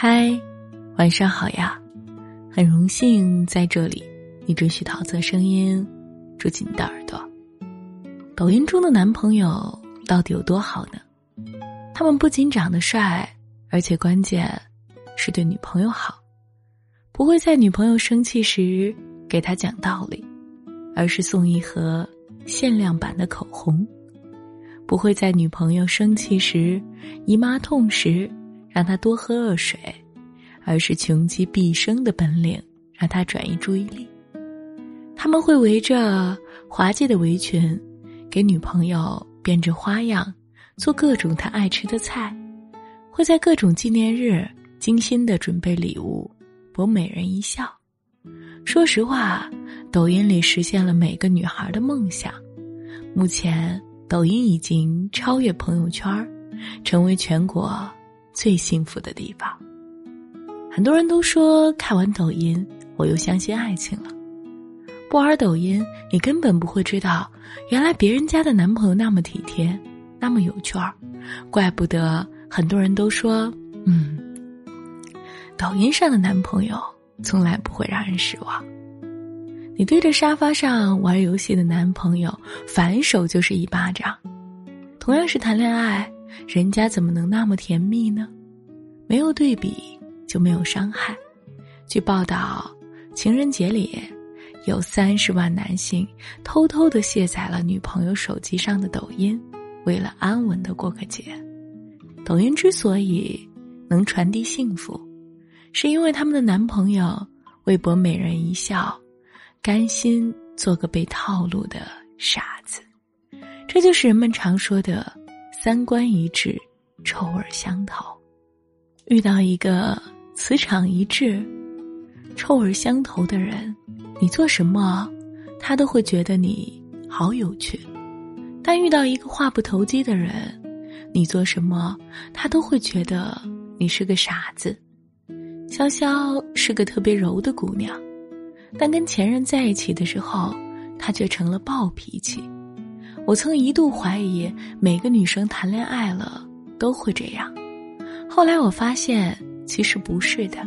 嗨，晚上好呀！很荣幸在这里，你准许桃子声音住进你的耳朵。抖音中的男朋友到底有多好呢？他们不仅长得帅，而且关键是对女朋友好，不会在女朋友生气时给她讲道理，而是送一盒限量版的口红；不会在女朋友生气时、姨妈痛时。让他多喝热水，而是穷极毕生的本领让他转移注意力。他们会围着滑稽的围裙，给女朋友编织花样，做各种她爱吃的菜，会在各种纪念日精心的准备礼物，博美人一笑。说实话，抖音里实现了每个女孩的梦想。目前，抖音已经超越朋友圈，成为全国。最幸福的地方。很多人都说看完抖音，我又相信爱情了。不玩抖音，你根本不会知道，原来别人家的男朋友那么体贴，那么有趣儿。怪不得很多人都说，嗯，抖音上的男朋友从来不会让人失望。你对着沙发上玩游戏的男朋友，反手就是一巴掌。同样是谈恋爱。人家怎么能那么甜蜜呢？没有对比就没有伤害。据报道，情人节里有三十万男性偷偷的卸载了女朋友手机上的抖音，为了安稳的过个节。抖音之所以能传递幸福，是因为他们的男朋友为博美人一笑，甘心做个被套路的傻子。这就是人们常说的。三观一致，臭味相投。遇到一个磁场一致、臭味相投的人，你做什么，他都会觉得你好有趣；但遇到一个话不投机的人，你做什么，他都会觉得你是个傻子。潇潇是个特别柔的姑娘，但跟前任在一起的时候，她却成了暴脾气。我曾一度怀疑每个女生谈恋爱了都会这样，后来我发现其实不是的，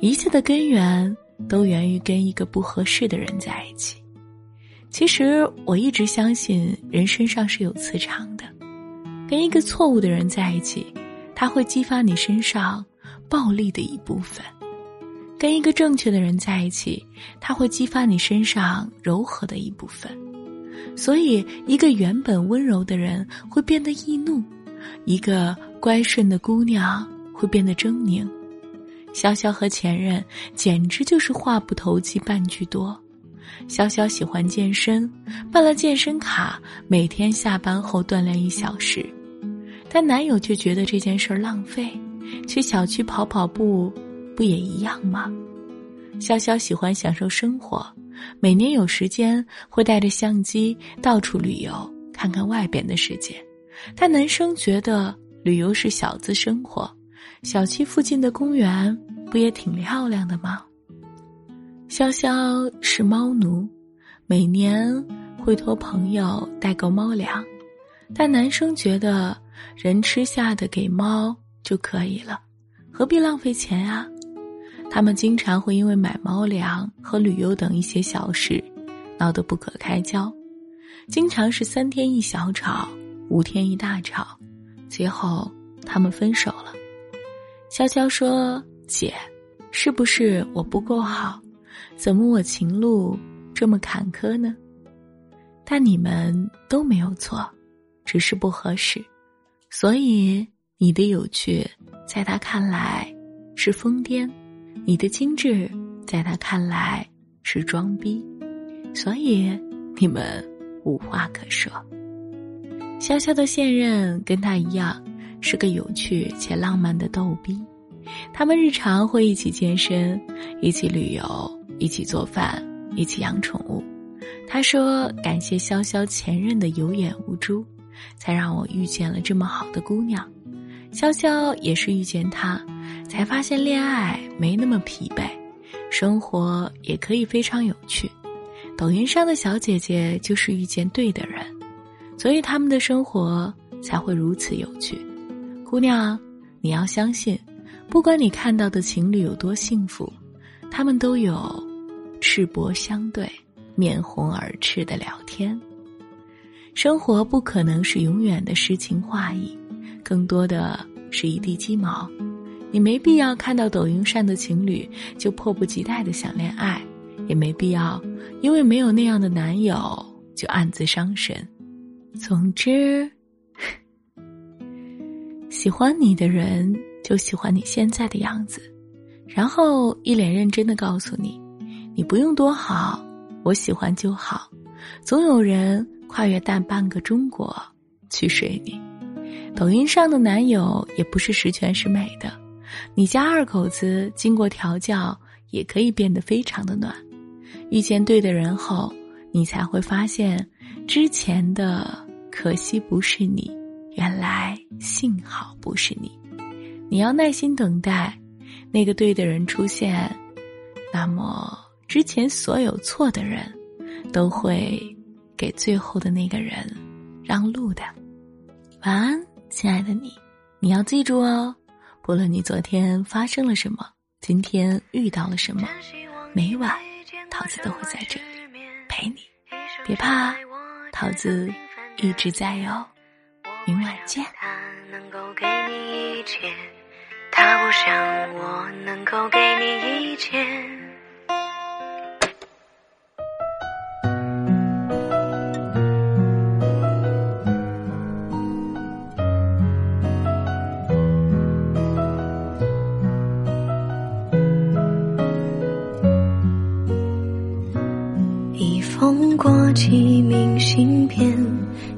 一切的根源都源于跟一个不合适的人在一起。其实我一直相信人身上是有磁场的，跟一个错误的人在一起，他会激发你身上暴力的一部分；跟一个正确的人在一起，他会激发你身上柔和的一部分。所以，一个原本温柔的人会变得易怒，一个乖顺的姑娘会变得狰狞。潇潇和前任简直就是话不投机半句多。潇潇喜欢健身，办了健身卡，每天下班后锻炼一小时，但男友却觉得这件事浪费，去小区跑跑步不也一样吗？潇潇喜欢享受生活。每年有时间会带着相机到处旅游，看看外边的世界。但男生觉得旅游是小资生活，小区附近的公园不也挺漂亮的吗？潇潇是猫奴，每年会托朋友代购猫粮，但男生觉得人吃下的给猫就可以了，何必浪费钱啊？他们经常会因为买猫粮和旅游等一些小事，闹得不可开交，经常是三天一小吵，五天一大吵，最后他们分手了。潇潇说：“姐，是不是我不够好？怎么我情路这么坎坷呢？”但你们都没有错，只是不合适，所以你的有趣，在他看来是疯癫。你的精致，在他看来是装逼，所以你们无话可说。潇潇的现任跟他一样，是个有趣且浪漫的逗逼。他们日常会一起健身，一起旅游，一起做饭，一起养宠物。他说：“感谢潇潇前任的有眼无珠，才让我遇见了这么好的姑娘。”潇潇也是遇见他。才发现恋爱没那么疲惫，生活也可以非常有趣。抖音上的小姐姐就是遇见对的人，所以他们的生活才会如此有趣。姑娘，你要相信，不管你看到的情侣有多幸福，他们都有赤膊相对、面红耳赤的聊天。生活不可能是永远的诗情画意，更多的是一地鸡毛。你没必要看到抖音上的情侣就迫不及待的想恋爱，也没必要因为没有那样的男友就暗自伤神。总之，喜欢你的人就喜欢你现在的样子，然后一脸认真的告诉你，你不用多好，我喜欢就好。总有人跨越大半个中国去睡你。抖音上的男友也不是十全十美的。你家二口子经过调教，也可以变得非常的暖。遇见对的人后，你才会发现，之前的可惜不是你，原来幸好不是你。你要耐心等待，那个对的人出现，那么之前所有错的人，都会给最后的那个人让路的。晚安，亲爱的你，你要记住哦。不论你昨天发生了什么，今天遇到了什么，每晚桃子都会在这里陪你。别怕，桃子一直在哟。明晚见。他不想我能够给你一切。过几明信片，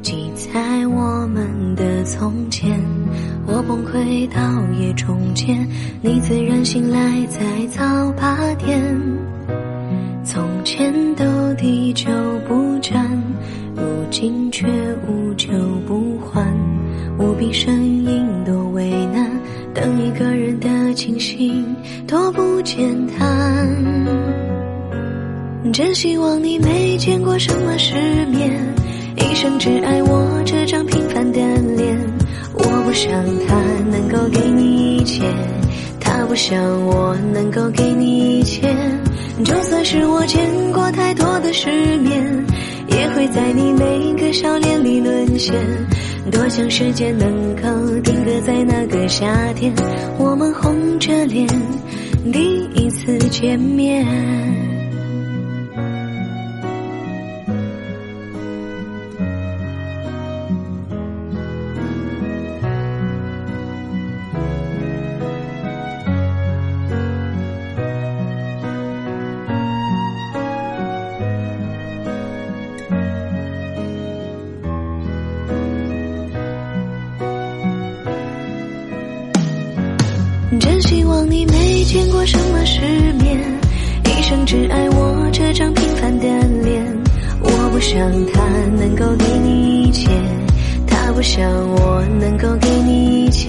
记载我们的从前。我崩溃到夜中间，你自然醒来在早八点。从前都地就不沾，如今却无酒不欢。无病呻吟多为难，等一个人的清醒多不简单。真希望你没见过什么世面，一生只爱我这张平凡的脸。我不想他能够给你一切，他不想我能够给你一切。就算是我见过太多的世面，也会在你每个笑脸里沦陷。多想时间能够定格在那个夏天，我们红着脸第一次见面。你没见过什么世面，一生只爱我这张平凡的脸。我不想他能够给你一切，他不想我能够给你一切。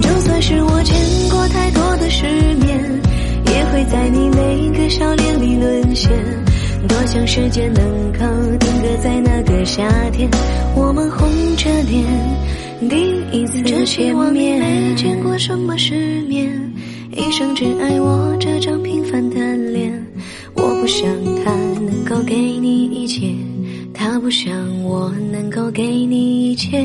就算是我见过太多的世面，也会在你每个笑脸里沦陷。多想时间能够定格在那个夏天，我们红着脸。第一次见面，没见过什么世面，生只爱我这张平凡的脸。我不想他能够给你一切，他不想我能够给你一切。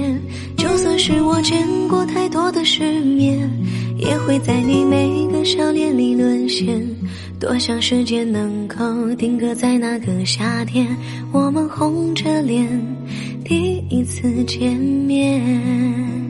就算是我见过太多的世面，也会在你每个笑脸里沦陷。多想时间能够定格在那个夏天，我们红着脸。第一次见面。